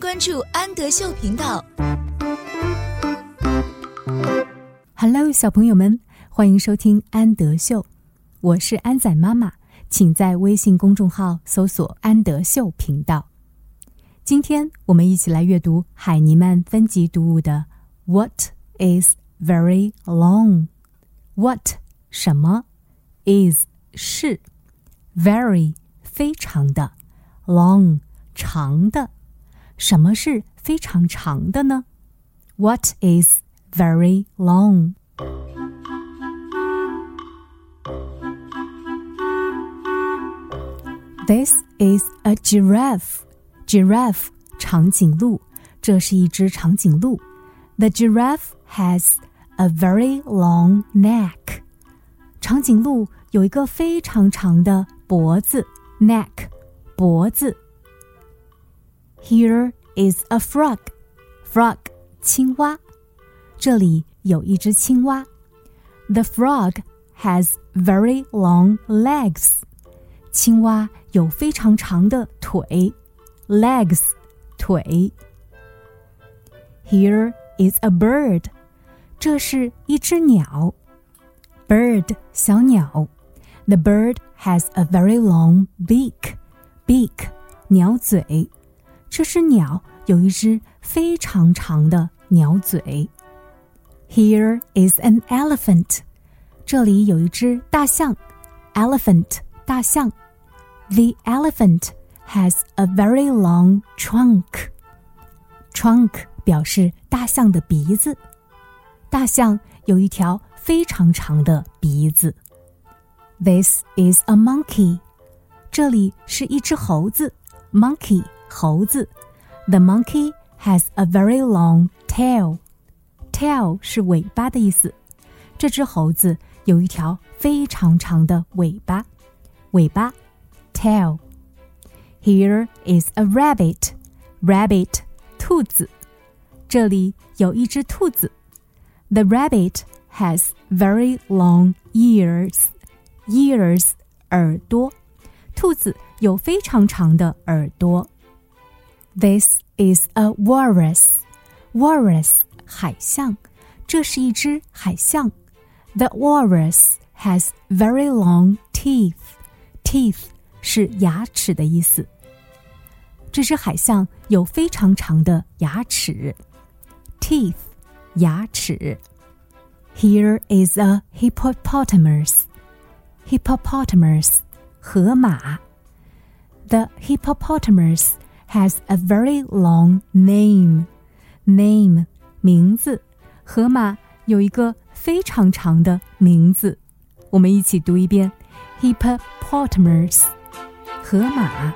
关注安德秀频道。Hello，小朋友们，欢迎收听安德秀，我是安仔妈妈，请在微信公众号搜索“安德秀频道”。今天我们一起来阅读海尼曼分级读物的 “What is very long”？What 什么 is 是 very 非常的 long 长的。什么是非常长的呢？What is very long? This is a giraffe. Giraffe 长颈鹿，这是一只长颈鹿。The giraffe has a very long neck. 长颈鹿有一个非常长的脖子，neck 脖子。 here is a frog. Frog 青蛙，这里有一只青蛙。The frog has very long legs. 青蛙有非常长的腿，legs 腿。Here is a bird. 这是一只鸟，bird 小鸟。The bird has a very long beak. Beak 鸟嘴。 这只鸟有一只非常长的鸟嘴。Here is an elephant，这里有一只大象。Elephant，大象。The elephant has a very long trunk。Trunk 表示大象的鼻子。大象有一条非常长的鼻子。This is a monkey，这里是一只猴子。Monkey。 猴子，The monkey has a very long tail. Tail 是尾巴的意思。这只猴子有一条非常长的尾巴，尾巴，tail。Here is a rabbit. Rabbit，兔子。这里有一只兔子。The rabbit has very long ears. Ears，耳朵。兔子有非常长的耳朵。 This is a walrus. Walrus 海象，这是一只海象。The walrus has very long teeth. Teeth 是牙齿的意思。这只海象有非常长的牙齿。Teeth 牙齿。Here is a hippopotamus. Hippopotamus 河马。The hippopotamus has a very long name. Name 名字，河马有一个非常长的名字。我们一起读一遍：hippopotamus，河马。